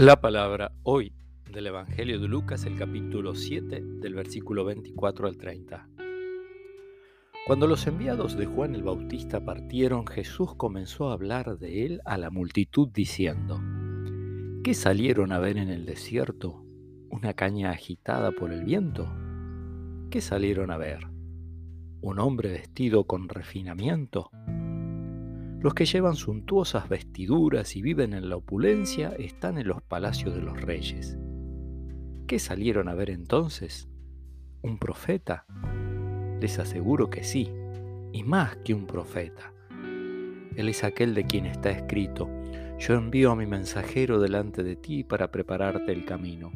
La palabra hoy del Evangelio de Lucas, el capítulo 7, del versículo 24 al 30. Cuando los enviados de Juan el Bautista partieron, Jesús comenzó a hablar de él a la multitud diciendo, ¿qué salieron a ver en el desierto? ¿Una caña agitada por el viento? ¿Qué salieron a ver? ¿Un hombre vestido con refinamiento? Los que llevan suntuosas vestiduras y viven en la opulencia están en los palacios de los reyes. ¿Qué salieron a ver entonces? ¿Un profeta? Les aseguro que sí, y más que un profeta. Él es aquel de quien está escrito, yo envío a mi mensajero delante de ti para prepararte el camino.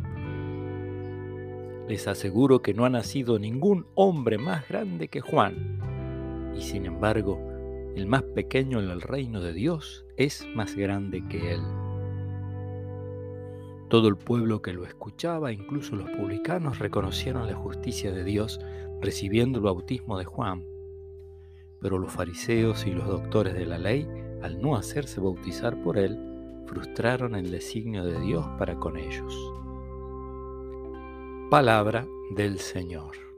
Les aseguro que no ha nacido ningún hombre más grande que Juan, y sin embargo, el más pequeño en el reino de Dios es más grande que él. Todo el pueblo que lo escuchaba, incluso los publicanos, reconocieron la justicia de Dios recibiendo el bautismo de Juan. Pero los fariseos y los doctores de la ley, al no hacerse bautizar por él, frustraron el designio de Dios para con ellos. Palabra del Señor.